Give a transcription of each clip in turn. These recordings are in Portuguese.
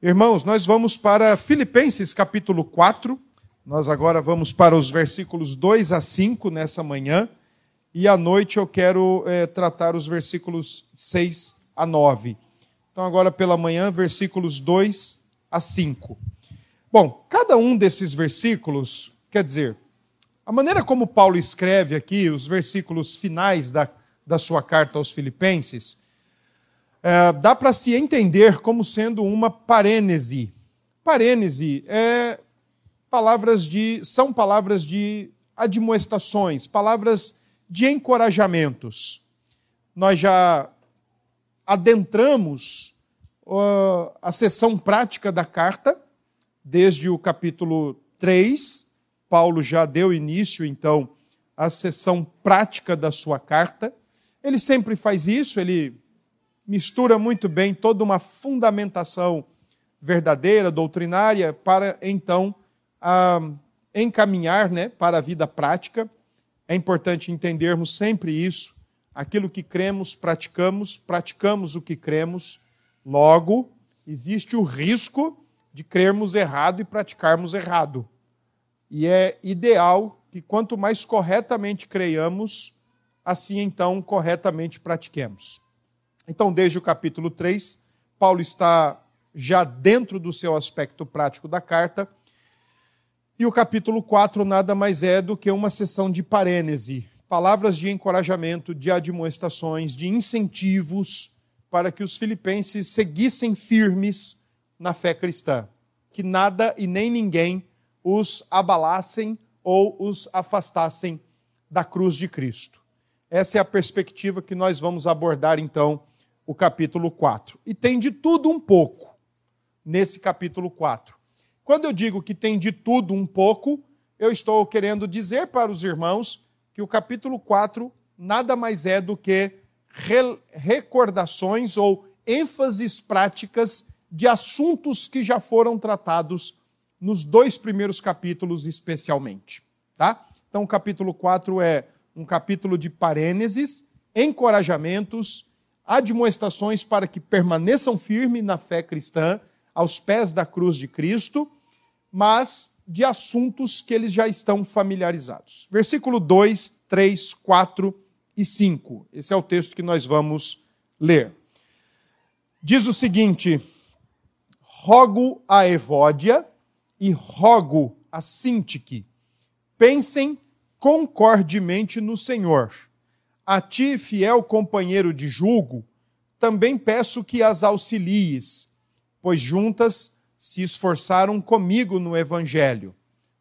Irmãos, nós vamos para Filipenses capítulo 4. Nós agora vamos para os versículos 2 a 5 nessa manhã. E à noite eu quero é, tratar os versículos 6 a 9. Então, agora pela manhã, versículos 2 a 5. Bom, cada um desses versículos, quer dizer, a maneira como Paulo escreve aqui, os versículos finais da, da sua carta aos Filipenses, é, dá para se entender como sendo uma parênese. Parênese é palavras de, são palavras de admoestações, palavras de encorajamentos. Nós já adentramos uh, a sessão prática da carta, desde o capítulo 3. Paulo já deu início, então, à sessão prática da sua carta. Ele sempre faz isso, ele mistura muito bem toda uma fundamentação verdadeira, doutrinária, para então encaminhar né, para a vida prática. É importante entendermos sempre isso. Aquilo que cremos, praticamos, praticamos o que cremos. Logo, existe o risco de crermos errado e praticarmos errado. E é ideal que quanto mais corretamente creiamos, assim então corretamente pratiquemos. Então, desde o capítulo 3, Paulo está já dentro do seu aspecto prático da carta. E o capítulo 4 nada mais é do que uma sessão de parênese, palavras de encorajamento, de admoestações, de incentivos para que os filipenses seguissem firmes na fé cristã, que nada e nem ninguém os abalassem ou os afastassem da cruz de Cristo. Essa é a perspectiva que nós vamos abordar então o capítulo 4. E tem de tudo um pouco nesse capítulo 4. Quando eu digo que tem de tudo um pouco, eu estou querendo dizer para os irmãos que o capítulo 4 nada mais é do que recordações ou ênfases práticas de assuntos que já foram tratados nos dois primeiros capítulos, especialmente. Tá? Então, o capítulo 4 é um capítulo de parêneses, encorajamentos admoestações para que permaneçam firmes na fé cristã, aos pés da cruz de Cristo, mas de assuntos que eles já estão familiarizados. Versículo 2, 3, 4 e 5. Esse é o texto que nós vamos ler. Diz o seguinte: Rogo a Evódia e rogo a Sintique, pensem concordemente no Senhor a ti, fiel companheiro de julgo, também peço que as auxilies, pois juntas se esforçaram comigo no Evangelho,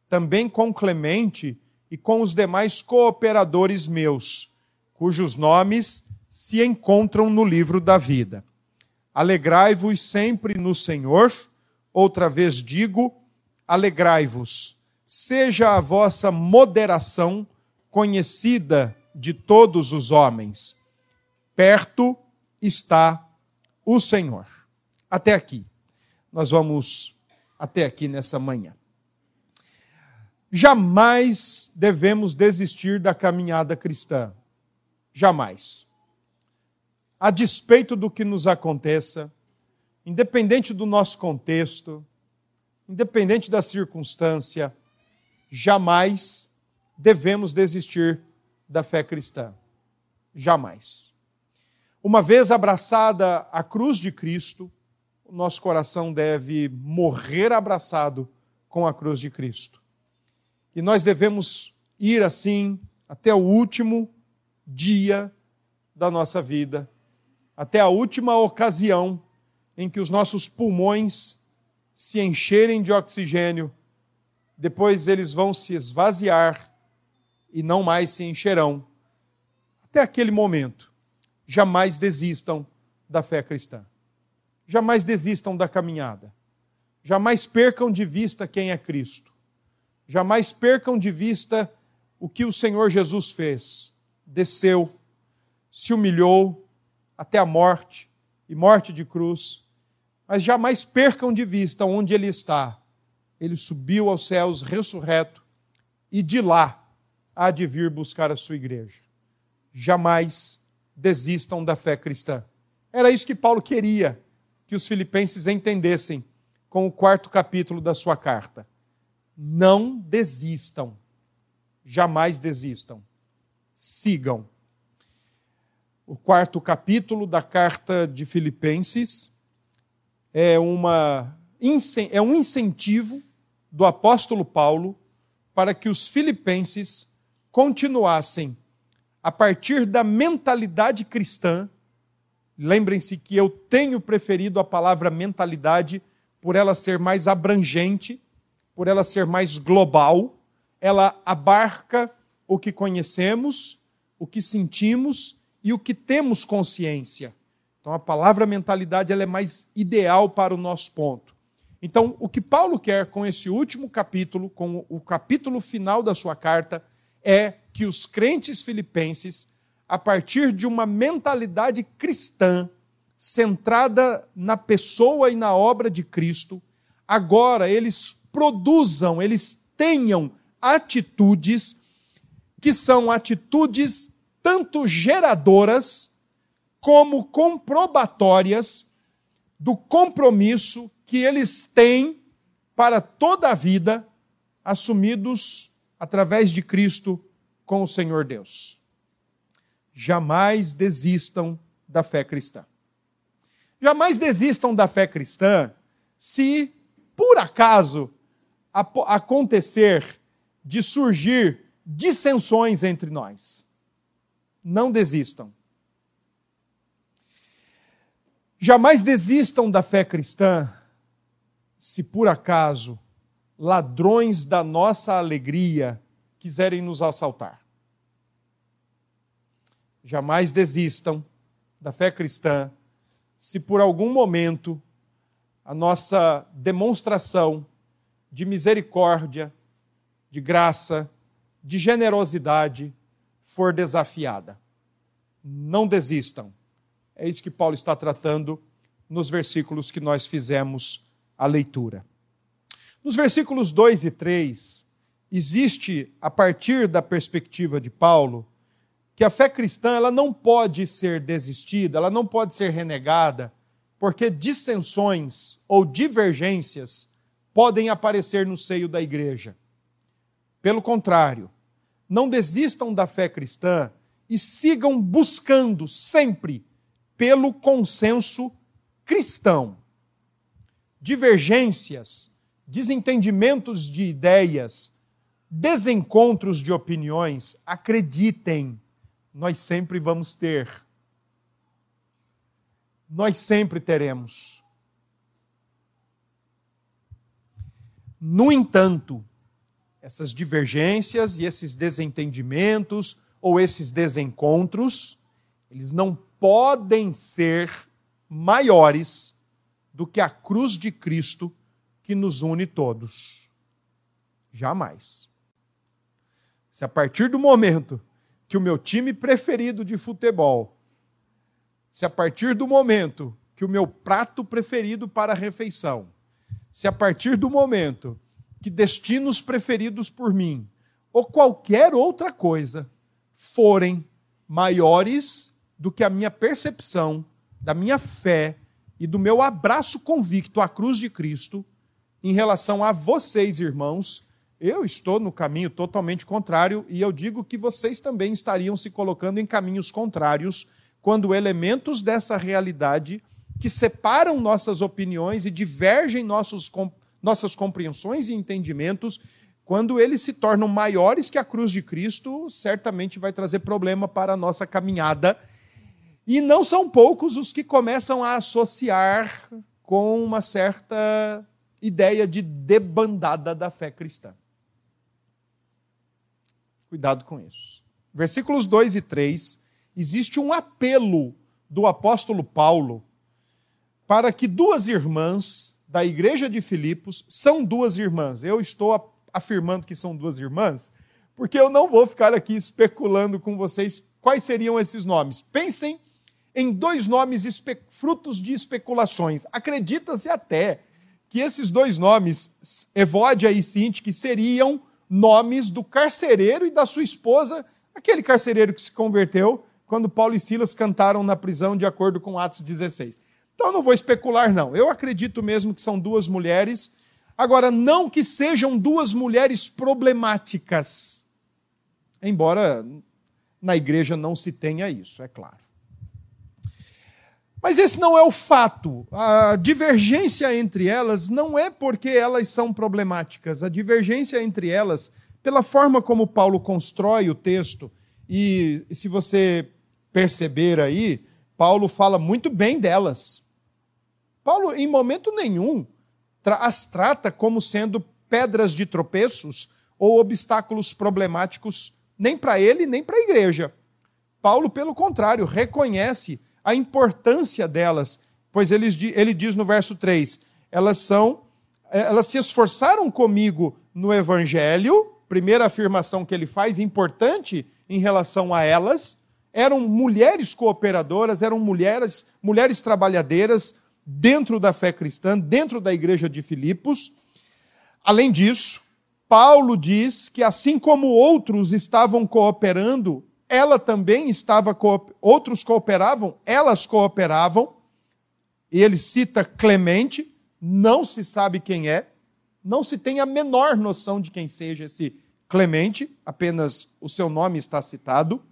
também com Clemente e com os demais cooperadores meus, cujos nomes se encontram no livro da vida. Alegrai-vos sempre no Senhor, outra vez digo, alegrai-vos. Seja a vossa moderação conhecida de todos os homens. Perto está o Senhor. Até aqui. Nós vamos até aqui nessa manhã. Jamais devemos desistir da caminhada cristã. Jamais. A despeito do que nos aconteça, independente do nosso contexto, independente da circunstância, jamais devemos desistir da fé cristã. Jamais. Uma vez abraçada a cruz de Cristo, o nosso coração deve morrer abraçado com a cruz de Cristo. E nós devemos ir assim até o último dia da nossa vida, até a última ocasião em que os nossos pulmões se encherem de oxigênio, depois eles vão se esvaziar e não mais se encherão. Até aquele momento, jamais desistam da fé cristã. Jamais desistam da caminhada. Jamais percam de vista quem é Cristo. Jamais percam de vista o que o Senhor Jesus fez. Desceu, se humilhou até a morte e morte de cruz. Mas jamais percam de vista onde ele está. Ele subiu aos céus ressurreto e de lá há de vir buscar a sua igreja. Jamais desistam da fé cristã. Era isso que Paulo queria que os filipenses entendessem com o quarto capítulo da sua carta. Não desistam. Jamais desistam. Sigam. O quarto capítulo da carta de Filipenses é, uma, é um incentivo do apóstolo Paulo para que os filipenses continuassem a partir da mentalidade cristã. Lembrem-se que eu tenho preferido a palavra mentalidade por ela ser mais abrangente, por ela ser mais global, ela abarca o que conhecemos, o que sentimos e o que temos consciência. Então a palavra mentalidade ela é mais ideal para o nosso ponto. Então, o que Paulo quer com esse último capítulo, com o capítulo final da sua carta, é que os crentes filipenses, a partir de uma mentalidade cristã, centrada na pessoa e na obra de Cristo, agora eles produzam, eles tenham atitudes que são atitudes tanto geradoras como comprobatórias do compromisso que eles têm para toda a vida, assumidos através de Cristo com o Senhor Deus. Jamais desistam da fé cristã. Jamais desistam da fé cristã se, por acaso, acontecer de surgir dissensões entre nós não desistam. Jamais desistam da fé cristã se por acaso ladrões da nossa alegria quiserem nos assaltar. Jamais desistam da fé cristã se por algum momento a nossa demonstração de misericórdia, de graça, de generosidade for desafiada. Não desistam. É isso que Paulo está tratando nos versículos que nós fizemos a leitura. Nos versículos 2 e 3, existe, a partir da perspectiva de Paulo, que a fé cristã ela não pode ser desistida, ela não pode ser renegada, porque dissensões ou divergências podem aparecer no seio da igreja. Pelo contrário, não desistam da fé cristã e sigam buscando sempre pelo consenso cristão. Divergências, desentendimentos de ideias, desencontros de opiniões, acreditem, nós sempre vamos ter. Nós sempre teremos. No entanto, essas divergências e esses desentendimentos ou esses desencontros, eles não podem ser maiores do que a cruz de Cristo que nos une todos. Jamais. Se a partir do momento que o meu time preferido de futebol, se a partir do momento que o meu prato preferido para a refeição, se a partir do momento que destinos preferidos por mim, ou qualquer outra coisa, forem maiores do que a minha percepção, da minha fé e do meu abraço convicto à cruz de Cristo em relação a vocês, irmãos, eu estou no caminho totalmente contrário e eu digo que vocês também estariam se colocando em caminhos contrários quando elementos dessa realidade que separam nossas opiniões e divergem nossos nossas compreensões e entendimentos, quando eles se tornam maiores que a cruz de Cristo, certamente vai trazer problema para a nossa caminhada. E não são poucos os que começam a associar com uma certa ideia de debandada da fé cristã. Cuidado com isso. Versículos 2 e 3, existe um apelo do apóstolo Paulo para que duas irmãs da igreja de Filipos são duas irmãs. Eu estou afirmando que são duas irmãs, porque eu não vou ficar aqui especulando com vocês quais seriam esses nomes. Pensem em dois nomes frutos de especulações. Acredita-se até que esses dois nomes, Evódia e Sinti, que seriam nomes do carcereiro e da sua esposa, aquele carcereiro que se converteu quando Paulo e Silas cantaram na prisão, de acordo com Atos 16. Então não vou especular, não. Eu acredito mesmo que são duas mulheres. Agora, não que sejam duas mulheres problemáticas. Embora na igreja não se tenha isso, é claro. Mas esse não é o fato. A divergência entre elas não é porque elas são problemáticas. A divergência entre elas, pela forma como Paulo constrói o texto, e se você perceber aí, Paulo fala muito bem delas. Paulo, em momento nenhum, as trata como sendo pedras de tropeços ou obstáculos problemáticos, nem para ele, nem para a igreja. Paulo, pelo contrário, reconhece a importância delas, pois ele, ele diz no verso 3: elas são, eh, elas se esforçaram comigo no evangelho, primeira afirmação que ele faz, importante em relação a elas, eram mulheres cooperadoras, eram mulheres, mulheres trabalhadeiras, dentro da fé cristã, dentro da igreja de Filipos. Além disso, Paulo diz que assim como outros estavam cooperando, ela também estava outros cooperavam, elas cooperavam. E ele cita Clemente, não se sabe quem é, não se tem a menor noção de quem seja esse Clemente, apenas o seu nome está citado.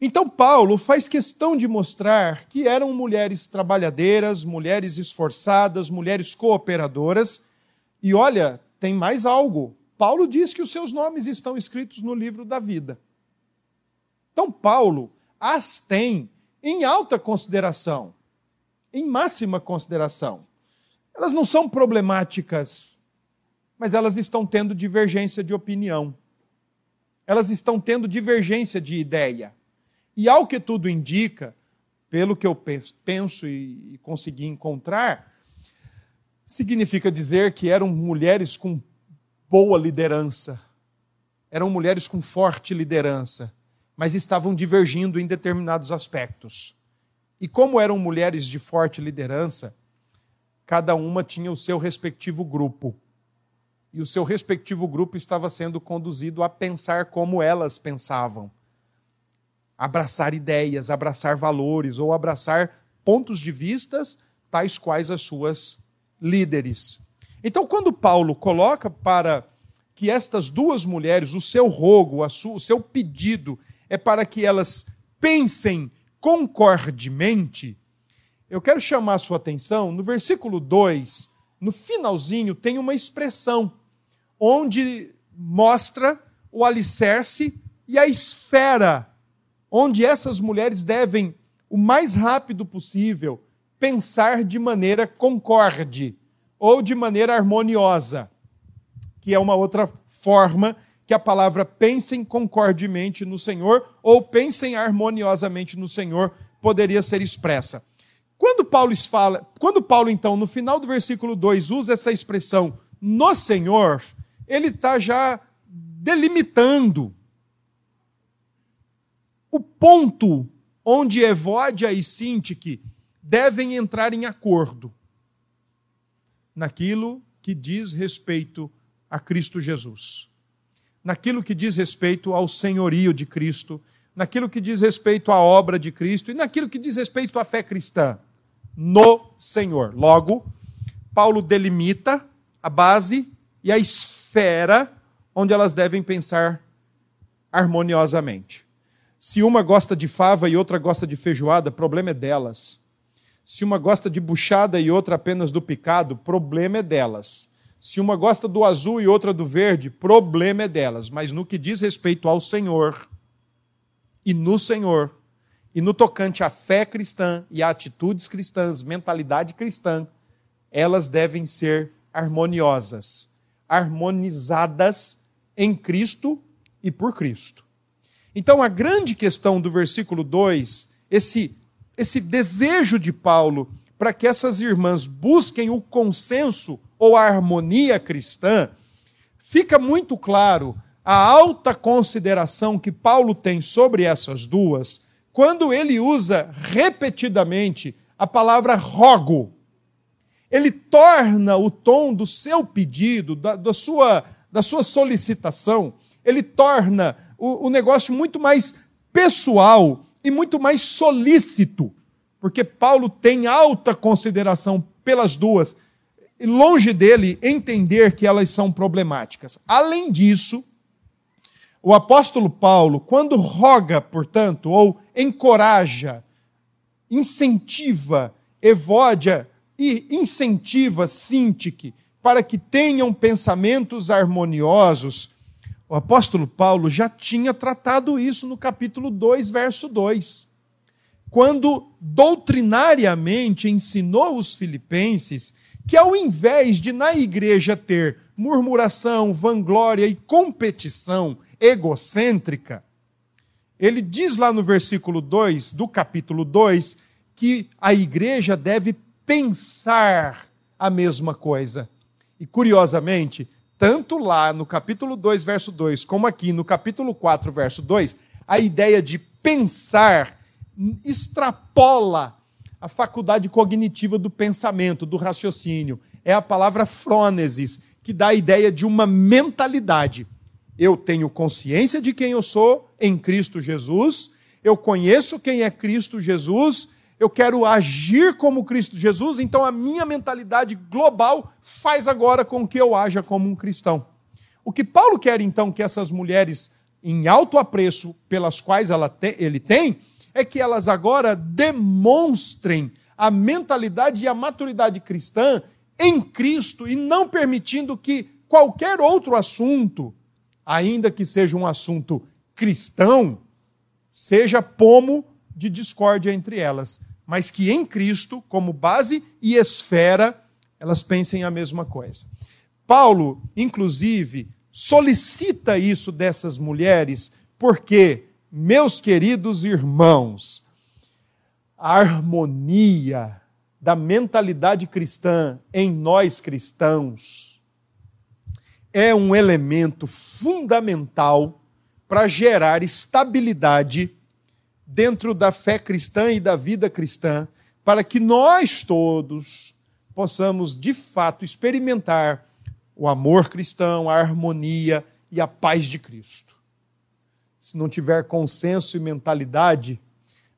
Então, Paulo faz questão de mostrar que eram mulheres trabalhadeiras, mulheres esforçadas, mulheres cooperadoras. E olha, tem mais algo. Paulo diz que os seus nomes estão escritos no livro da vida. Então, Paulo as tem em alta consideração, em máxima consideração. Elas não são problemáticas, mas elas estão tendo divergência de opinião. Elas estão tendo divergência de ideia. E ao que tudo indica, pelo que eu penso e consegui encontrar, significa dizer que eram mulheres com boa liderança, eram mulheres com forte liderança, mas estavam divergindo em determinados aspectos. E como eram mulheres de forte liderança, cada uma tinha o seu respectivo grupo. E o seu respectivo grupo estava sendo conduzido a pensar como elas pensavam abraçar ideias, abraçar valores ou abraçar pontos de vistas tais quais as suas líderes. Então, quando Paulo coloca para que estas duas mulheres, o seu rogo, o seu pedido é para que elas pensem concordemente, eu quero chamar a sua atenção no versículo 2, no finalzinho, tem uma expressão onde mostra o alicerce e a esfera onde essas mulheres devem, o mais rápido possível, pensar de maneira concorde ou de maneira harmoniosa, que é uma outra forma que a palavra pensem concordemente no Senhor ou pensem harmoniosamente no Senhor poderia ser expressa. Quando Paulo fala, quando Paulo então no final do versículo 2 usa essa expressão no Senhor, ele está já delimitando o ponto onde Evódia e Sintique devem entrar em acordo naquilo que diz respeito a Cristo Jesus, naquilo que diz respeito ao senhorio de Cristo, naquilo que diz respeito à obra de Cristo e naquilo que diz respeito à fé cristã, no Senhor. Logo, Paulo delimita a base e a esfera onde elas devem pensar harmoniosamente. Se uma gosta de fava e outra gosta de feijoada, problema é delas. Se uma gosta de buchada e outra apenas do picado, problema é delas. Se uma gosta do azul e outra do verde, problema é delas. Mas no que diz respeito ao Senhor, e no Senhor, e no tocante à fé cristã e a atitudes cristãs, mentalidade cristã, elas devem ser harmoniosas, harmonizadas em Cristo e por Cristo. Então, a grande questão do versículo 2, esse, esse desejo de Paulo para que essas irmãs busquem o consenso ou a harmonia cristã, fica muito claro a alta consideração que Paulo tem sobre essas duas, quando ele usa repetidamente a palavra rogo. Ele torna o tom do seu pedido, da, da, sua, da sua solicitação, ele torna o, o negócio muito mais pessoal e muito mais solícito. porque Paulo tem alta consideração pelas duas, longe dele entender que elas são problemáticas. Além disso, o apóstolo Paulo, quando roga, portanto, ou encoraja, incentiva, evodia e incentiva Sintique para que tenham pensamentos harmoniosos, o apóstolo Paulo já tinha tratado isso no capítulo 2, verso 2. Quando doutrinariamente ensinou os filipenses que, ao invés de na igreja ter murmuração, vanglória e competição egocêntrica, ele diz lá no versículo 2 do capítulo 2 que a igreja deve pensar a mesma coisa. E curiosamente, tanto lá no capítulo 2, verso 2, como aqui no capítulo 4, verso 2, a ideia de pensar extrapola a faculdade cognitiva do pensamento, do raciocínio. É a palavra frônesis, que dá a ideia de uma mentalidade. Eu tenho consciência de quem eu sou em Cristo Jesus, eu conheço quem é Cristo Jesus, eu quero agir como Cristo Jesus, então a minha mentalidade global faz agora com que eu haja como um cristão. O que Paulo quer então que essas mulheres, em alto apreço pelas quais te, ele tem, é que elas agora demonstrem a mentalidade e a maturidade cristã em Cristo e não permitindo que qualquer outro assunto, ainda que seja um assunto cristão, seja pomo de discórdia entre elas mas que em Cristo, como base e esfera, elas pensem a mesma coisa. Paulo, inclusive, solicita isso dessas mulheres, porque, meus queridos irmãos, a harmonia da mentalidade cristã em nós cristãos é um elemento fundamental para gerar estabilidade dentro da fé cristã e da vida cristã, para que nós todos possamos de fato experimentar o amor cristão, a harmonia e a paz de Cristo. Se não tiver consenso e mentalidade,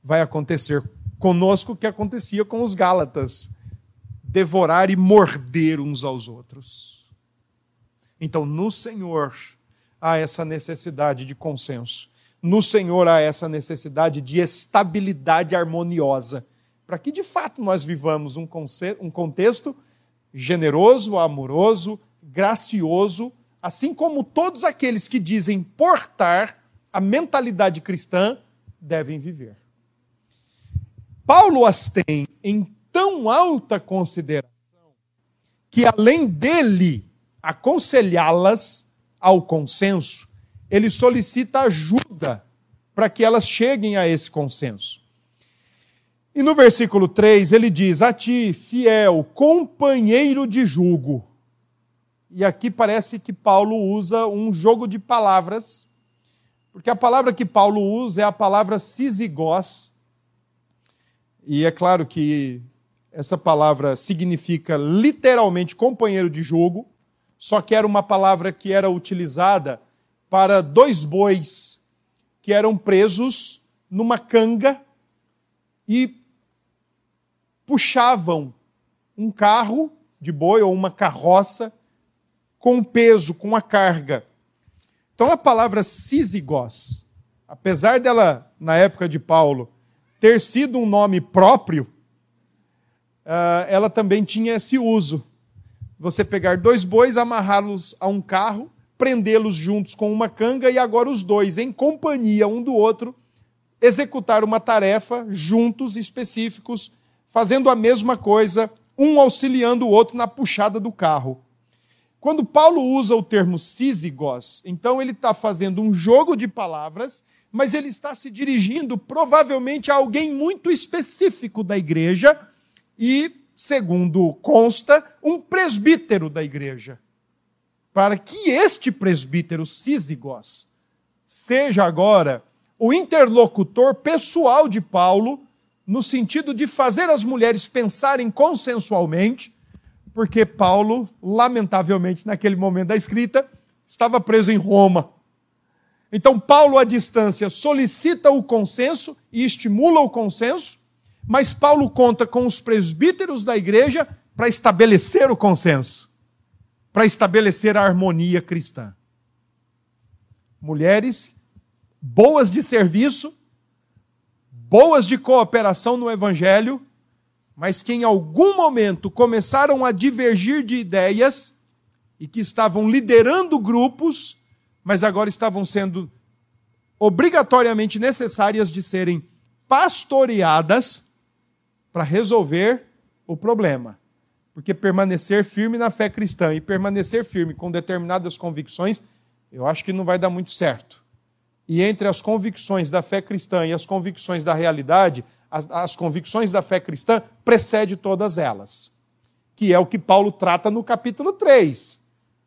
vai acontecer conosco o que acontecia com os Gálatas: devorar e morder uns aos outros. Então, no Senhor há essa necessidade de consenso no Senhor há essa necessidade de estabilidade harmoniosa, para que de fato nós vivamos um, um contexto generoso, amoroso, gracioso, assim como todos aqueles que dizem portar a mentalidade cristã devem viver. Paulo as tem em tão alta consideração que, além dele aconselhá-las ao consenso, ele solicita ajuda para que elas cheguem a esse consenso. E no versículo 3 ele diz: A ti, fiel, companheiro de julgo. E aqui parece que Paulo usa um jogo de palavras, porque a palavra que Paulo usa é a palavra sisigós. E é claro que essa palavra significa literalmente companheiro de julgo, só que era uma palavra que era utilizada para dois bois que eram presos numa canga e puxavam um carro de boi ou uma carroça com peso, com a carga. Então a palavra sísigos, apesar dela, na época de Paulo, ter sido um nome próprio, ah, ela também tinha esse uso. Você pegar dois bois, amarrá-los a um carro prendê-los juntos com uma canga e agora os dois, em companhia um do outro, executar uma tarefa juntos, específicos, fazendo a mesma coisa, um auxiliando o outro na puxada do carro. Quando Paulo usa o termo sísigos, então ele está fazendo um jogo de palavras, mas ele está se dirigindo provavelmente a alguém muito específico da igreja e, segundo consta, um presbítero da igreja. Para que este presbítero Sísigos seja agora o interlocutor pessoal de Paulo, no sentido de fazer as mulheres pensarem consensualmente, porque Paulo, lamentavelmente, naquele momento da escrita, estava preso em Roma. Então, Paulo, à distância, solicita o consenso e estimula o consenso, mas Paulo conta com os presbíteros da igreja para estabelecer o consenso, para estabelecer a harmonia cristã. Mulheres boas de serviço, boas de cooperação no evangelho, mas que em algum momento começaram a divergir de ideias e que estavam liderando grupos, mas agora estavam sendo obrigatoriamente necessárias de serem pastoreadas para resolver o problema. Porque permanecer firme na fé cristã e permanecer firme com determinadas convicções, eu acho que não vai dar muito certo. E entre as convicções da fé cristã e as convicções da realidade, as, as convicções da fé cristã precede todas elas. Que é o que Paulo trata no capítulo 3.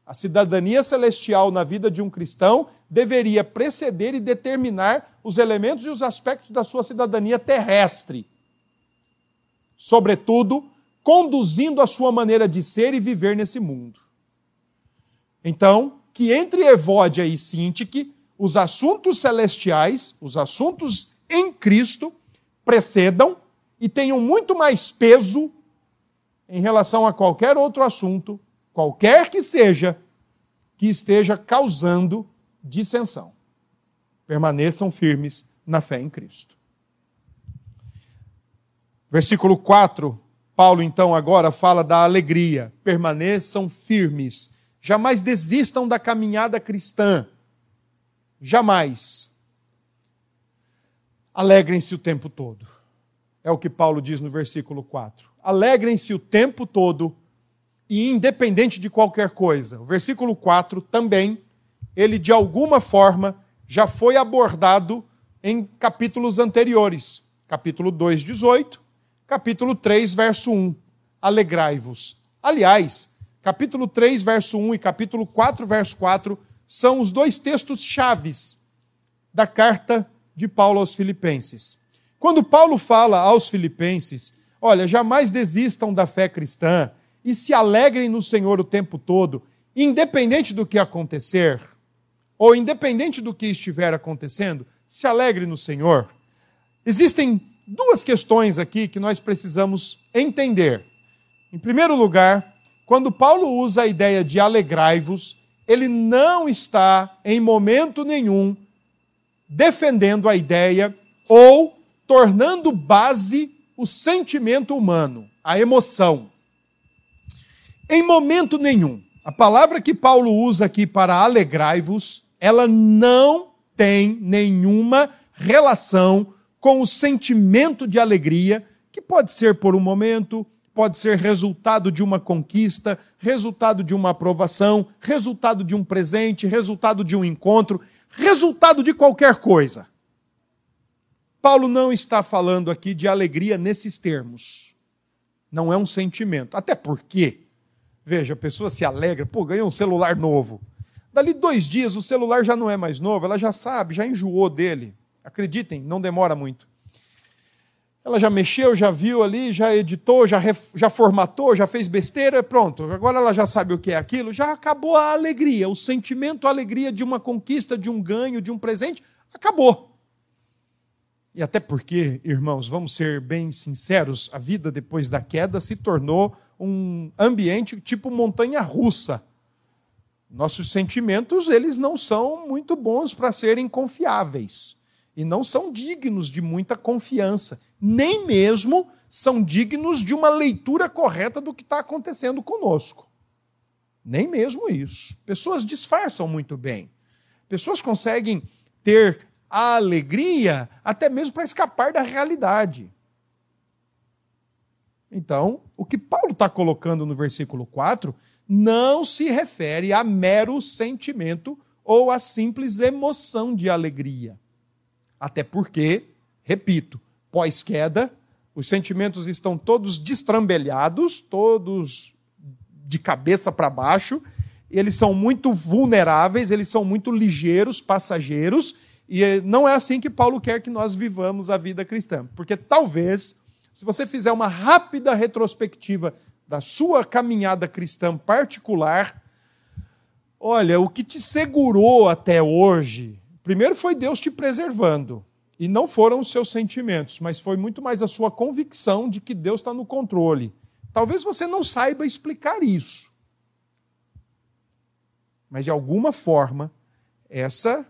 A cidadania celestial na vida de um cristão deveria preceder e determinar os elementos e os aspectos da sua cidadania terrestre sobretudo, conduzindo a sua maneira de ser e viver nesse mundo. Então, que entre Evódia e Sintique, os assuntos celestiais, os assuntos em Cristo, precedam e tenham muito mais peso em relação a qualquer outro assunto, qualquer que seja, que esteja causando dissensão. Permaneçam firmes na fé em Cristo. Versículo 4, Paulo então agora fala da alegria. Permaneçam firmes, jamais desistam da caminhada cristã. Jamais. Alegrem-se o tempo todo. É o que Paulo diz no versículo 4. Alegrem-se o tempo todo e independente de qualquer coisa. O versículo 4 também, ele de alguma forma já foi abordado em capítulos anteriores. Capítulo 2, 18 capítulo 3, verso 1. Alegrai-vos. Aliás, capítulo 3, verso 1 e capítulo 4, verso 4 são os dois textos chaves da carta de Paulo aos Filipenses. Quando Paulo fala aos Filipenses, olha, jamais desistam da fé cristã e se alegrem no Senhor o tempo todo, independente do que acontecer, ou independente do que estiver acontecendo, se alegre no Senhor. Existem duas questões aqui que nós precisamos entender. Em primeiro lugar, quando Paulo usa a ideia de alegrai-vos, ele não está em momento nenhum defendendo a ideia ou tornando base o sentimento humano, a emoção. Em momento nenhum. A palavra que Paulo usa aqui para alegrai-vos, ela não tem nenhuma relação com o sentimento de alegria, que pode ser por um momento, pode ser resultado de uma conquista, resultado de uma aprovação, resultado de um presente, resultado de um encontro, resultado de qualquer coisa. Paulo não está falando aqui de alegria nesses termos. Não é um sentimento. Até porque, veja, a pessoa se alegra, pô, ganhou um celular novo. Dali dois dias o celular já não é mais novo, ela já sabe, já enjoou dele. Acreditem, não demora muito. Ela já mexeu, já viu ali, já editou, já, ref, já formatou, já fez besteira, pronto. Agora ela já sabe o que é aquilo, já acabou a alegria, o sentimento, a alegria de uma conquista, de um ganho, de um presente, acabou. E até porque, irmãos, vamos ser bem sinceros, a vida depois da queda se tornou um ambiente tipo montanha russa. Nossos sentimentos, eles não são muito bons para serem confiáveis e não são dignos de muita confiança, nem mesmo são dignos de uma leitura correta do que está acontecendo conosco. Nem mesmo isso. Pessoas disfarçam muito bem. Pessoas conseguem ter a alegria até mesmo para escapar da realidade. Então, o que Paulo está colocando no versículo 4 não se refere a mero sentimento ou a simples emoção de alegria. Até porque, repito, pós-queda, os sentimentos estão todos destrambelhados, todos de cabeça para baixo, eles são muito vulneráveis, eles são muito ligeiros, passageiros, e não é assim que Paulo quer que nós vivamos a vida cristã. Porque talvez, se você fizer uma rápida retrospectiva da sua caminhada cristã particular, olha, o que te segurou até hoje Primeiro foi Deus te preservando. E não foram os seus sentimentos, mas foi muito mais a sua convicção de que Deus está no controle. Talvez você não saiba explicar isso. Mas de alguma forma, essa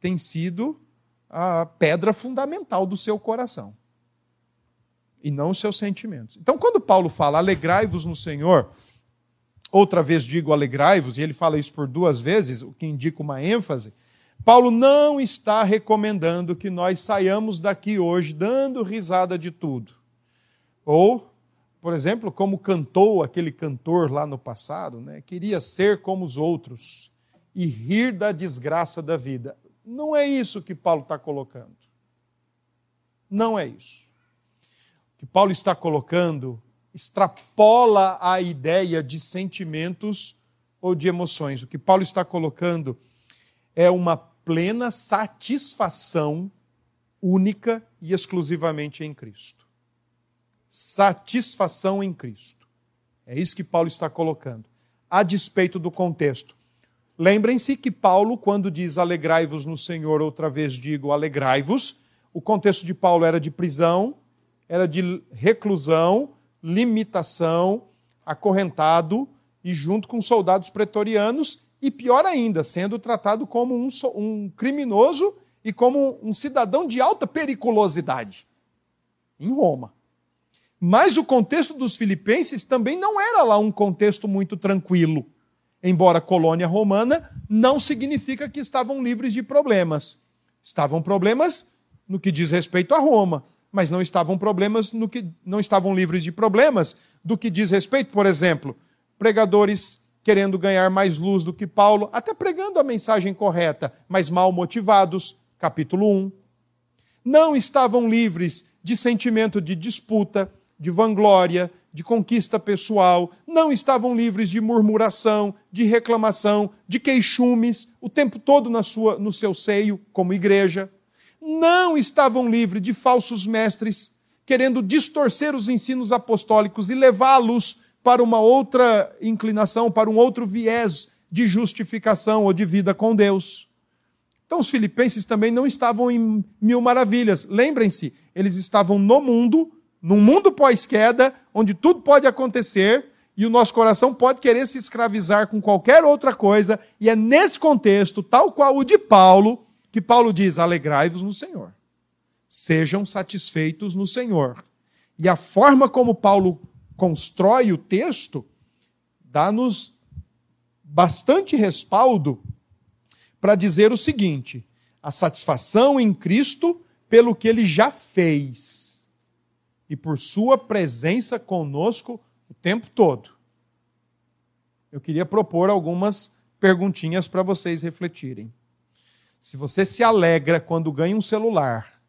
tem sido a pedra fundamental do seu coração. E não os seus sentimentos. Então, quando Paulo fala, alegrai-vos no Senhor, outra vez digo alegrai-vos, e ele fala isso por duas vezes, o que indica uma ênfase, Paulo não está recomendando que nós saiamos daqui hoje dando risada de tudo. Ou, por exemplo, como cantou aquele cantor lá no passado, né? queria ser como os outros e rir da desgraça da vida. Não é isso que Paulo está colocando. Não é isso. O que Paulo está colocando extrapola a ideia de sentimentos ou de emoções. O que Paulo está colocando uma plena satisfação única e exclusivamente em Cristo. Satisfação em Cristo. É isso que Paulo está colocando, a despeito do contexto. Lembrem-se que Paulo, quando diz alegrai-vos no Senhor, outra vez digo alegrai-vos, o contexto de Paulo era de prisão, era de reclusão, limitação, acorrentado e junto com soldados pretorianos e pior ainda, sendo tratado como um, um criminoso e como um cidadão de alta periculosidade em Roma. Mas o contexto dos filipenses também não era lá um contexto muito tranquilo. Embora colônia romana, não significa que estavam livres de problemas. Estavam problemas no que diz respeito a Roma, mas não estavam problemas no que não estavam livres de problemas do que diz respeito, por exemplo, pregadores querendo ganhar mais luz do que Paulo, até pregando a mensagem correta, mas mal motivados, capítulo 1. Não estavam livres de sentimento de disputa, de vanglória, de conquista pessoal, não estavam livres de murmuração, de reclamação, de queixumes o tempo todo na sua, no seu seio, como igreja. Não estavam livres de falsos mestres, querendo distorcer os ensinos apostólicos e levá-los para uma outra inclinação, para um outro viés de justificação ou de vida com Deus. Então, os filipenses também não estavam em mil maravilhas. Lembrem-se, eles estavam no mundo, num mundo pós-queda, onde tudo pode acontecer e o nosso coração pode querer se escravizar com qualquer outra coisa, e é nesse contexto, tal qual o de Paulo, que Paulo diz: alegrai-vos no Senhor, sejam satisfeitos no Senhor. E a forma como Paulo constrói o texto, dá-nos bastante respaldo para dizer o seguinte: a satisfação em Cristo pelo que ele já fez e por sua presença conosco o tempo todo. Eu queria propor algumas perguntinhas para vocês refletirem. Se você se alegra quando ganha um celular,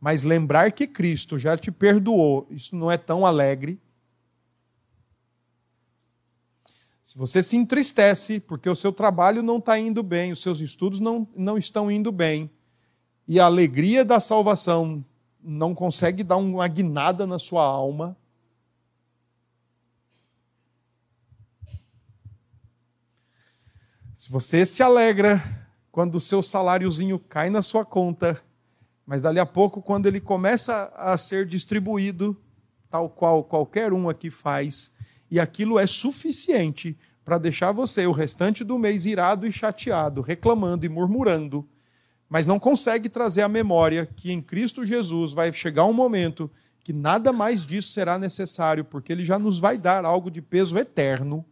mas lembrar que Cristo já te perdoou, isso não é tão alegre Se você se entristece porque o seu trabalho não está indo bem, os seus estudos não, não estão indo bem, e a alegria da salvação não consegue dar uma guinada na sua alma, se você se alegra quando o seu saláriozinho cai na sua conta, mas dali a pouco, quando ele começa a ser distribuído, tal qual qualquer um aqui faz, e aquilo é suficiente para deixar você o restante do mês irado e chateado, reclamando e murmurando, mas não consegue trazer à memória que em Cristo Jesus vai chegar um momento que nada mais disso será necessário, porque ele já nos vai dar algo de peso eterno.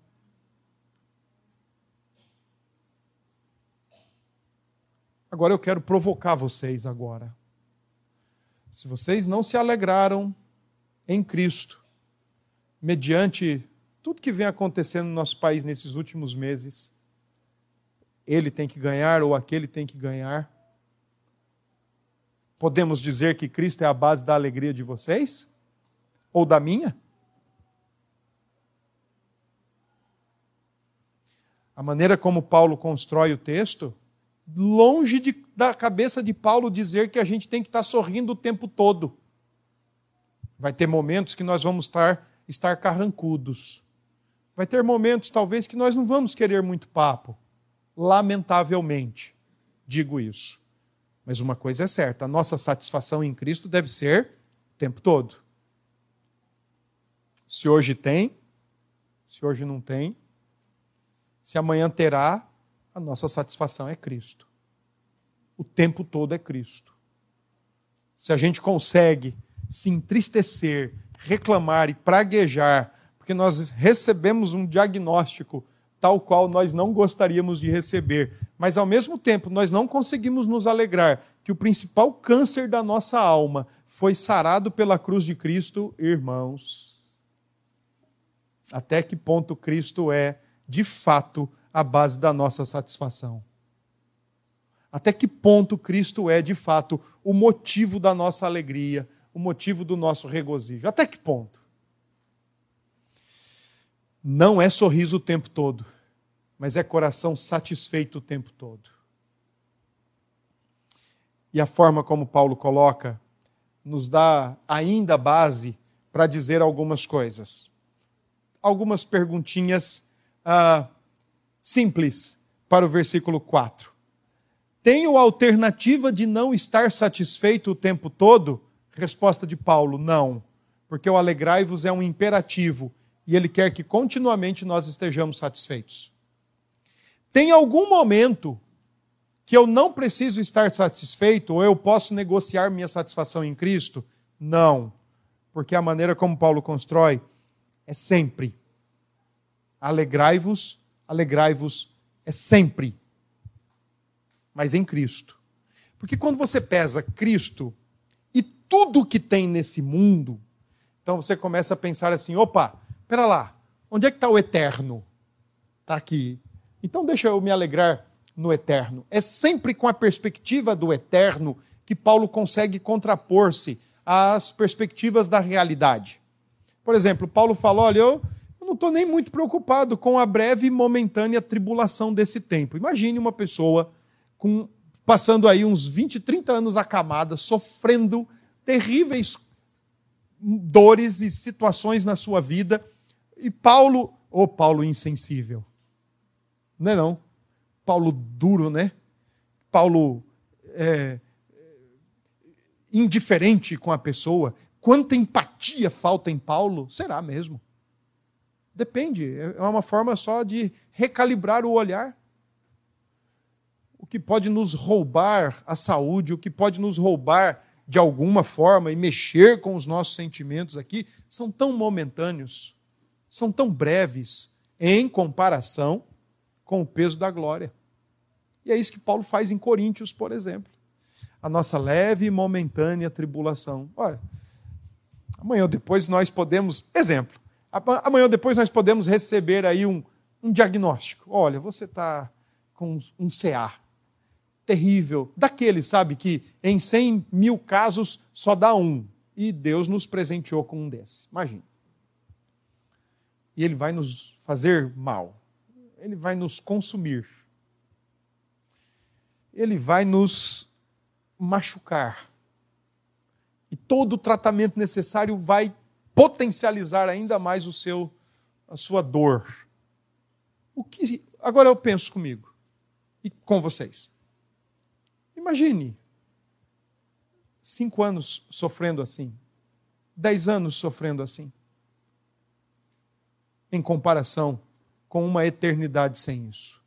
Agora eu quero provocar vocês agora. Se vocês não se alegraram em Cristo, mediante tudo que vem acontecendo no nosso país nesses últimos meses, ele tem que ganhar ou aquele tem que ganhar. Podemos dizer que Cristo é a base da alegria de vocês? Ou da minha? A maneira como Paulo constrói o texto, longe de, da cabeça de Paulo dizer que a gente tem que estar sorrindo o tempo todo. Vai ter momentos que nós vamos estar, estar carrancudos. Vai ter momentos, talvez, que nós não vamos querer muito papo. Lamentavelmente, digo isso. Mas uma coisa é certa: a nossa satisfação em Cristo deve ser o tempo todo. Se hoje tem, se hoje não tem, se amanhã terá, a nossa satisfação é Cristo. O tempo todo é Cristo. Se a gente consegue se entristecer, reclamar e praguejar, porque nós recebemos um diagnóstico tal qual nós não gostaríamos de receber, mas ao mesmo tempo nós não conseguimos nos alegrar que o principal câncer da nossa alma foi sarado pela cruz de Cristo, irmãos até que ponto Cristo é, de fato, a base da nossa satisfação. Até que ponto Cristo é, de fato, o motivo da nossa alegria, o motivo do nosso regozijo. Até que ponto? Não é sorriso o tempo todo, mas é coração satisfeito o tempo todo. E a forma como Paulo coloca nos dá ainda base para dizer algumas coisas algumas perguntinhas ah, simples para o versículo 4. Tenho alternativa de não estar satisfeito o tempo todo? Resposta de Paulo: não, porque o alegrai-vos é um imperativo e ele quer que continuamente nós estejamos satisfeitos. Tem algum momento que eu não preciso estar satisfeito ou eu posso negociar minha satisfação em Cristo? Não, porque a maneira como Paulo constrói é sempre. Alegrai-vos, alegrai-vos é sempre. Mas em Cristo. Porque quando você pesa Cristo e tudo que tem nesse mundo, então você começa a pensar assim: opa, pera lá, onde é que está o eterno? Está aqui. Então deixa eu me alegrar no eterno. É sempre com a perspectiva do eterno que Paulo consegue contrapor-se às perspectivas da realidade. Por exemplo, Paulo fala: olha, eu, eu não estou nem muito preocupado com a breve e momentânea tribulação desse tempo. Imagine uma pessoa com, passando aí uns 20, 30 anos acamada, sofrendo terríveis dores e situações na sua vida. E Paulo, ô oh, Paulo insensível. Não é não? Paulo duro, né? Paulo é, indiferente com a pessoa, Quanta empatia falta em Paulo? Será mesmo? Depende, é uma forma só de recalibrar o olhar. O que pode nos roubar a saúde, o que pode nos roubar de alguma forma e mexer com os nossos sentimentos aqui, são tão momentâneos, são tão breves em comparação com o peso da glória. E é isso que Paulo faz em Coríntios, por exemplo. A nossa leve e momentânea tribulação. Olha, Amanhã ou depois nós podemos, exemplo, amanhã ou depois nós podemos receber aí um, um diagnóstico. Olha, você está com um CA terrível, daquele, sabe, que em 100 mil casos só dá um. E Deus nos presenteou com um desse. Imagina. E ele vai nos fazer mal. Ele vai nos consumir. Ele vai nos machucar. E todo o tratamento necessário vai potencializar ainda mais o seu a sua dor. O que agora eu penso comigo e com vocês. Imagine cinco anos sofrendo assim, dez anos sofrendo assim, em comparação com uma eternidade sem isso.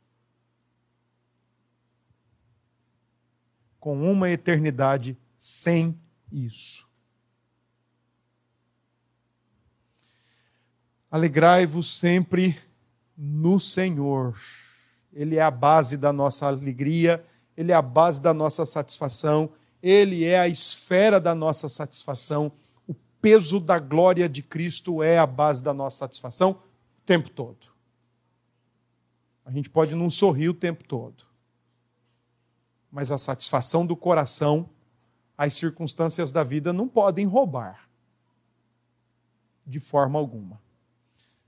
Com uma eternidade sem isso. Alegrai-vos sempre no Senhor. Ele é a base da nossa alegria, ele é a base da nossa satisfação, ele é a esfera da nossa satisfação. O peso da glória de Cristo é a base da nossa satisfação o tempo todo. A gente pode não sorrir o tempo todo, mas a satisfação do coração as circunstâncias da vida não podem roubar. De forma alguma.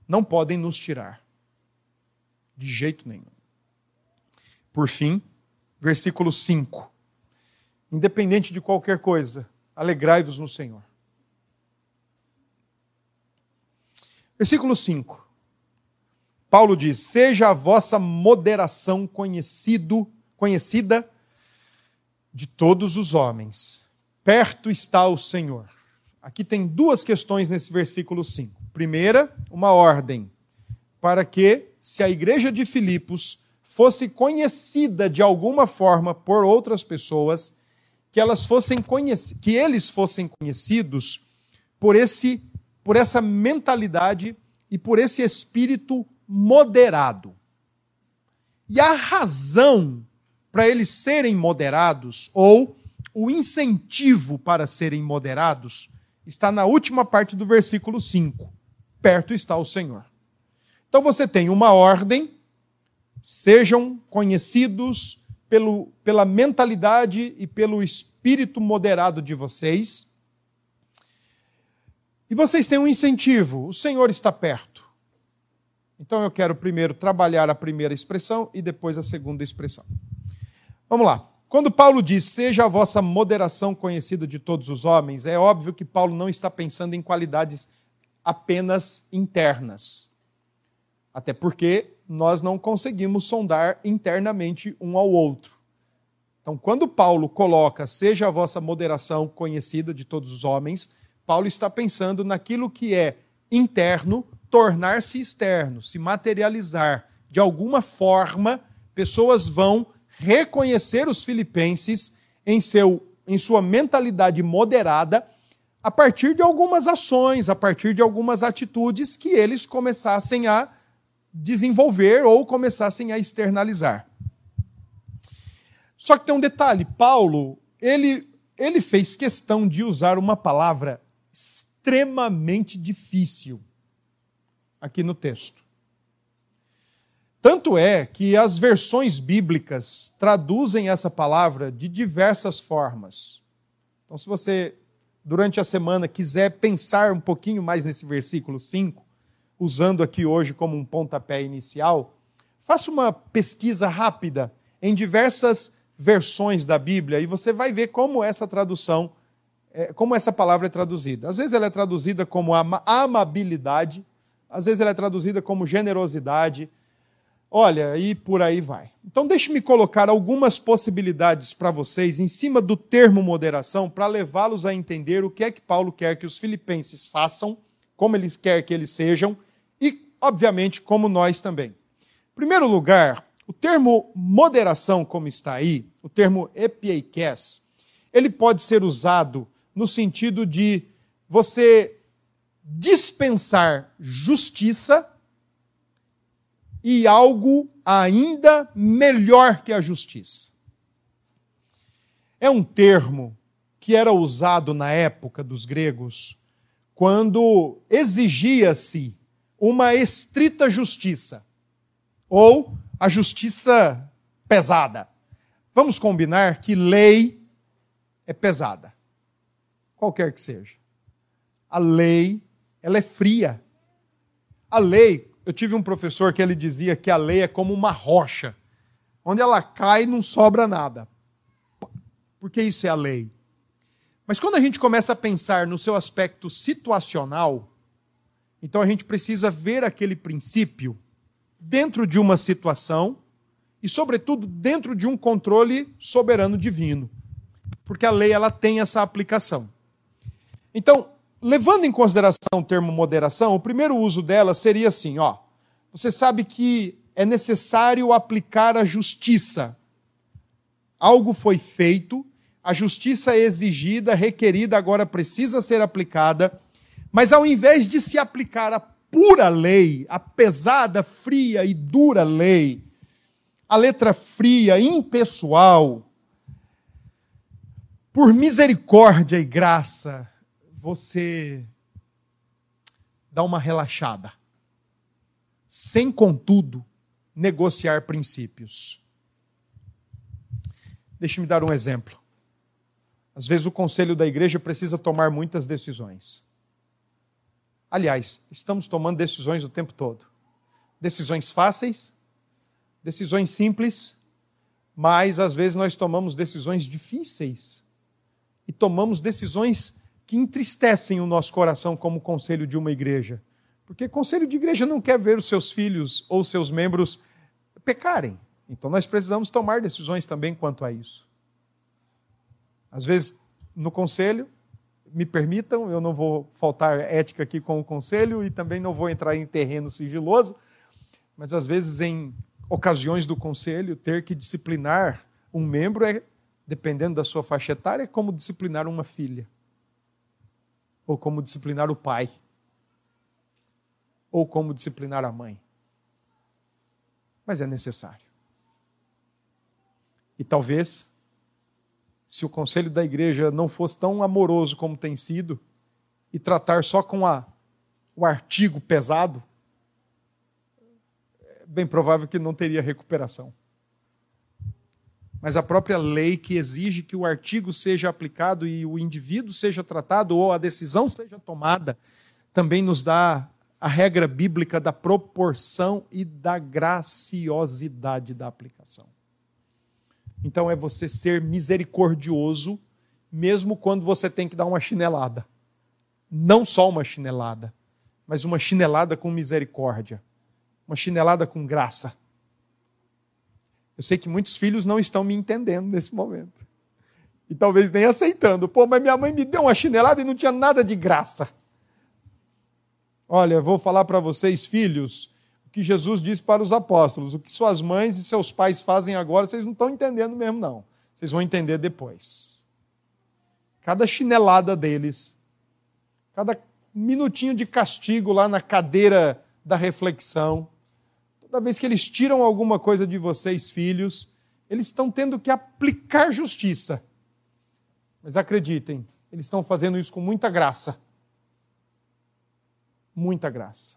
Não podem nos tirar. De jeito nenhum. Por fim, versículo 5. Independente de qualquer coisa, alegrai-vos no Senhor. Versículo 5. Paulo diz: Seja a vossa moderação conhecido, conhecida de todos os homens. Perto está o Senhor. Aqui tem duas questões nesse versículo 5. Primeira, uma ordem para que, se a igreja de Filipos fosse conhecida de alguma forma por outras pessoas, que elas fossem que eles fossem conhecidos por esse por essa mentalidade e por esse espírito moderado. E a razão para eles serem moderados, ou o incentivo para serem moderados, está na última parte do versículo 5. Perto está o Senhor. Então você tem uma ordem, sejam conhecidos pelo, pela mentalidade e pelo espírito moderado de vocês. E vocês têm um incentivo: o Senhor está perto. Então eu quero primeiro trabalhar a primeira expressão e depois a segunda expressão. Vamos lá. Quando Paulo diz, seja a vossa moderação conhecida de todos os homens, é óbvio que Paulo não está pensando em qualidades apenas internas. Até porque nós não conseguimos sondar internamente um ao outro. Então, quando Paulo coloca, seja a vossa moderação conhecida de todos os homens, Paulo está pensando naquilo que é interno, tornar-se externo, se materializar. De alguma forma, pessoas vão reconhecer os filipenses em, seu, em sua mentalidade moderada a partir de algumas ações, a partir de algumas atitudes que eles começassem a desenvolver ou começassem a externalizar. Só que tem um detalhe, Paulo, ele, ele fez questão de usar uma palavra extremamente difícil aqui no texto. Tanto é que as versões bíblicas traduzem essa palavra de diversas formas. Então, se você, durante a semana, quiser pensar um pouquinho mais nesse versículo 5, usando aqui hoje como um pontapé inicial, faça uma pesquisa rápida em diversas versões da Bíblia e você vai ver como essa tradução, é, como essa palavra é traduzida. Às vezes ela é traduzida como amabilidade, às vezes ela é traduzida como generosidade, Olha, e por aí vai. Então, deixe-me colocar algumas possibilidades para vocês em cima do termo moderação para levá-los a entender o que é que Paulo quer que os filipenses façam, como eles quer que eles sejam e, obviamente, como nós também. Em primeiro lugar, o termo moderação, como está aí, o termo epiekes, ele pode ser usado no sentido de você dispensar justiça e algo ainda melhor que a justiça. É um termo que era usado na época dos gregos quando exigia-se uma estrita justiça ou a justiça pesada. Vamos combinar que lei é pesada, qualquer que seja. A lei, ela é fria. A lei, eu tive um professor que ele dizia que a lei é como uma rocha. Onde ela cai, não sobra nada. Porque isso é a lei. Mas quando a gente começa a pensar no seu aspecto situacional, então a gente precisa ver aquele princípio dentro de uma situação e, sobretudo, dentro de um controle soberano divino. Porque a lei ela tem essa aplicação. Então, levando em consideração o termo moderação, o primeiro uso dela seria assim, ó. Você sabe que é necessário aplicar a justiça. Algo foi feito, a justiça é exigida, requerida, agora precisa ser aplicada, mas ao invés de se aplicar a pura lei, a pesada, fria e dura lei, a letra fria, impessoal, por misericórdia e graça, você dá uma relaxada, sem, contudo, negociar princípios. Deixe-me dar um exemplo. Às vezes o conselho da igreja precisa tomar muitas decisões. Aliás, estamos tomando decisões o tempo todo. Decisões fáceis, decisões simples, mas às vezes nós tomamos decisões difíceis e tomamos decisões que entristecem o nosso coração como conselho de uma igreja. Porque conselho de igreja não quer ver os seus filhos ou seus membros pecarem. Então nós precisamos tomar decisões também quanto a isso. Às vezes, no conselho, me permitam, eu não vou faltar ética aqui com o conselho e também não vou entrar em terreno sigiloso, mas às vezes, em ocasiões do conselho, ter que disciplinar um membro é, dependendo da sua faixa etária, é como disciplinar uma filha, ou como disciplinar o pai, ou como disciplinar a mãe. Mas é necessário. E talvez, se o conselho da igreja não fosse tão amoroso como tem sido, e tratar só com a, o artigo pesado, é bem provável que não teria recuperação. Mas a própria lei que exige que o artigo seja aplicado e o indivíduo seja tratado ou a decisão seja tomada, também nos dá a regra bíblica da proporção e da graciosidade da aplicação. Então é você ser misericordioso, mesmo quando você tem que dar uma chinelada. Não só uma chinelada, mas uma chinelada com misericórdia, uma chinelada com graça. Eu sei que muitos filhos não estão me entendendo nesse momento. E talvez nem aceitando. Pô, mas minha mãe me deu uma chinelada e não tinha nada de graça. Olha, vou falar para vocês, filhos, que Jesus disse para os apóstolos: o que suas mães e seus pais fazem agora, vocês não estão entendendo mesmo, não. Vocês vão entender depois. Cada chinelada deles, cada minutinho de castigo lá na cadeira da reflexão, toda vez que eles tiram alguma coisa de vocês, filhos, eles estão tendo que aplicar justiça. Mas acreditem, eles estão fazendo isso com muita graça. Muita graça.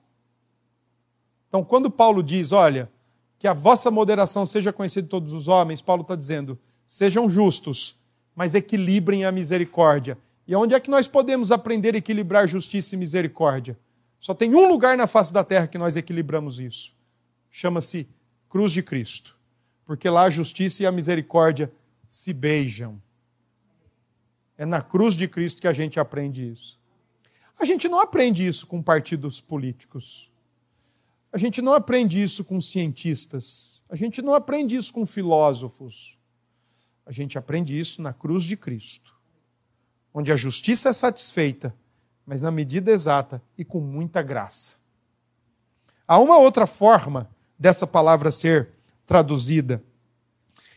Então, quando Paulo diz, olha, que a vossa moderação seja conhecida de todos os homens, Paulo está dizendo, sejam justos, mas equilibrem a misericórdia. E onde é que nós podemos aprender a equilibrar justiça e misericórdia? Só tem um lugar na face da terra que nós equilibramos isso. Chama-se Cruz de Cristo. Porque lá a justiça e a misericórdia se beijam. É na cruz de Cristo que a gente aprende isso. A gente não aprende isso com partidos políticos. A gente não aprende isso com cientistas, a gente não aprende isso com filósofos. A gente aprende isso na cruz de Cristo, onde a justiça é satisfeita, mas na medida exata e com muita graça. Há uma outra forma dessa palavra ser traduzida.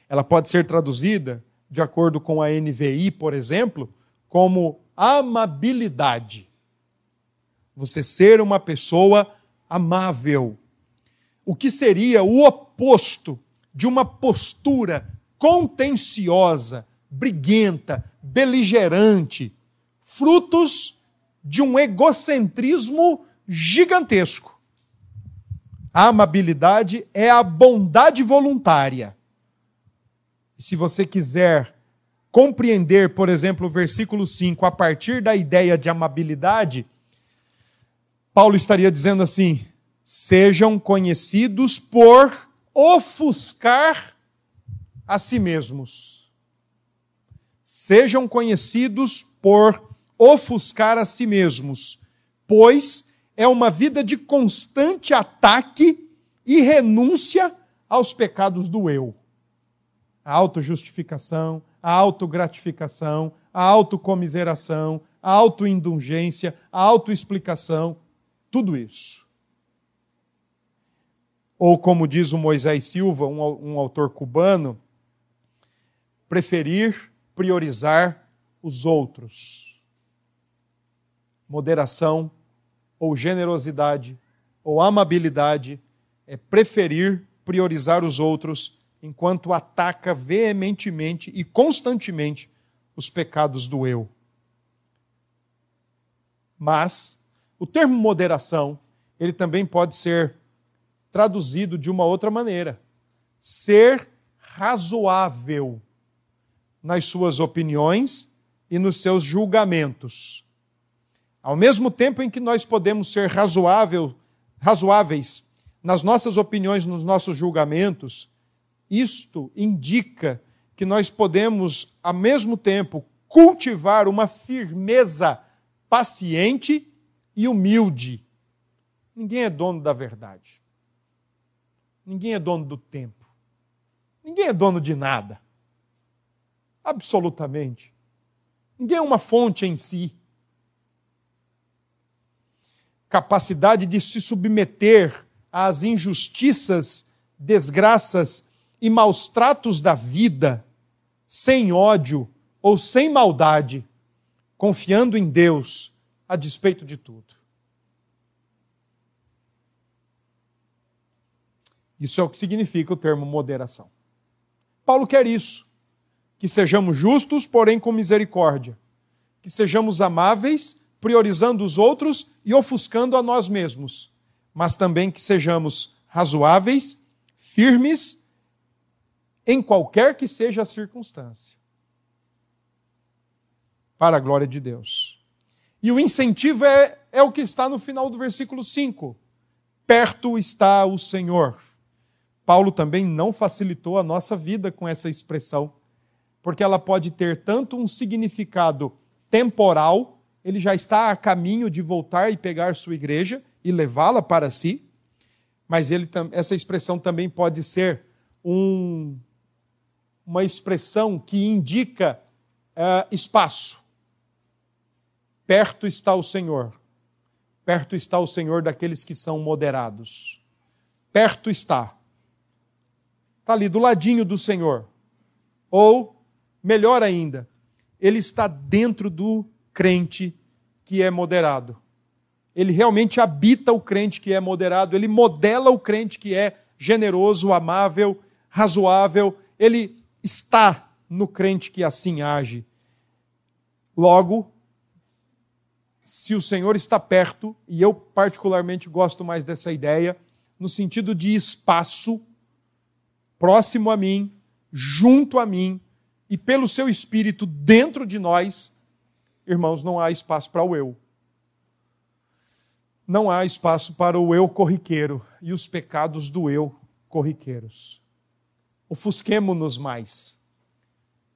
Ela pode ser traduzida, de acordo com a NVI, por exemplo, como amabilidade. Você ser uma pessoa amável. O que seria o oposto de uma postura contenciosa, briguenta, beligerante, frutos de um egocentrismo gigantesco. A amabilidade é a bondade voluntária. Se você quiser compreender, por exemplo, o versículo 5 a partir da ideia de amabilidade, Paulo estaria dizendo assim: sejam conhecidos por ofuscar a si mesmos. Sejam conhecidos por ofuscar a si mesmos, pois é uma vida de constante ataque e renúncia aos pecados do eu. A autojustificação, a autogratificação, a autocomiseração, a autoindulgência, a autoexplicação, tudo isso. Ou, como diz o Moisés Silva, um, um autor cubano, preferir priorizar os outros. Moderação ou generosidade ou amabilidade é preferir priorizar os outros enquanto ataca veementemente e constantemente os pecados do eu. Mas o termo moderação, ele também pode ser traduzido de uma outra maneira. Ser razoável nas suas opiniões e nos seus julgamentos. Ao mesmo tempo em que nós podemos ser razoável, razoáveis nas nossas opiniões, nos nossos julgamentos, isto indica que nós podemos, ao mesmo tempo, cultivar uma firmeza paciente e humilde. Ninguém é dono da verdade. Ninguém é dono do tempo. Ninguém é dono de nada. Absolutamente. Ninguém é uma fonte em si. Capacidade de se submeter às injustiças, desgraças e maus tratos da vida, sem ódio ou sem maldade, confiando em Deus a despeito de tudo. Isso é o que significa o termo moderação. Paulo quer isso. Que sejamos justos, porém com misericórdia. Que sejamos amáveis, priorizando os outros e ofuscando a nós mesmos. Mas também que sejamos razoáveis, firmes, em qualquer que seja a circunstância. Para a glória de Deus. E o incentivo é, é o que está no final do versículo 5. Perto está o Senhor. Paulo também não facilitou a nossa vida com essa expressão, porque ela pode ter tanto um significado temporal, ele já está a caminho de voltar e pegar sua igreja e levá-la para si, mas ele, essa expressão também pode ser um, uma expressão que indica uh, espaço. Perto está o Senhor. Perto está o Senhor daqueles que são moderados. Perto está está ali do ladinho do Senhor. Ou, melhor ainda, ele está dentro do crente que é moderado. Ele realmente habita o crente que é moderado, ele modela o crente que é generoso, amável, razoável, ele está no crente que assim age. Logo, se o Senhor está perto, e eu particularmente gosto mais dessa ideia, no sentido de espaço, próximo a mim, junto a mim e pelo seu espírito dentro de nós, irmãos, não há espaço para o eu. Não há espaço para o eu corriqueiro e os pecados do eu corriqueiros. Ofusquemo-nos mais.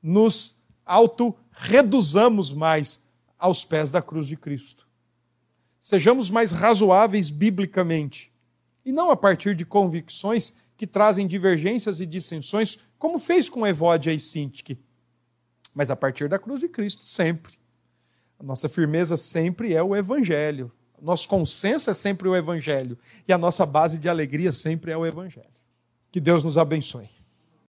Nos auto-reduzamos mais aos pés da cruz de Cristo. Sejamos mais razoáveis biblicamente e não a partir de convicções que trazem divergências e dissensões, como fez com Evódia e Sintique. Mas a partir da cruz de Cristo, sempre. A nossa firmeza sempre é o Evangelho. Nosso consenso é sempre o Evangelho. E a nossa base de alegria sempre é o Evangelho. Que Deus nos abençoe.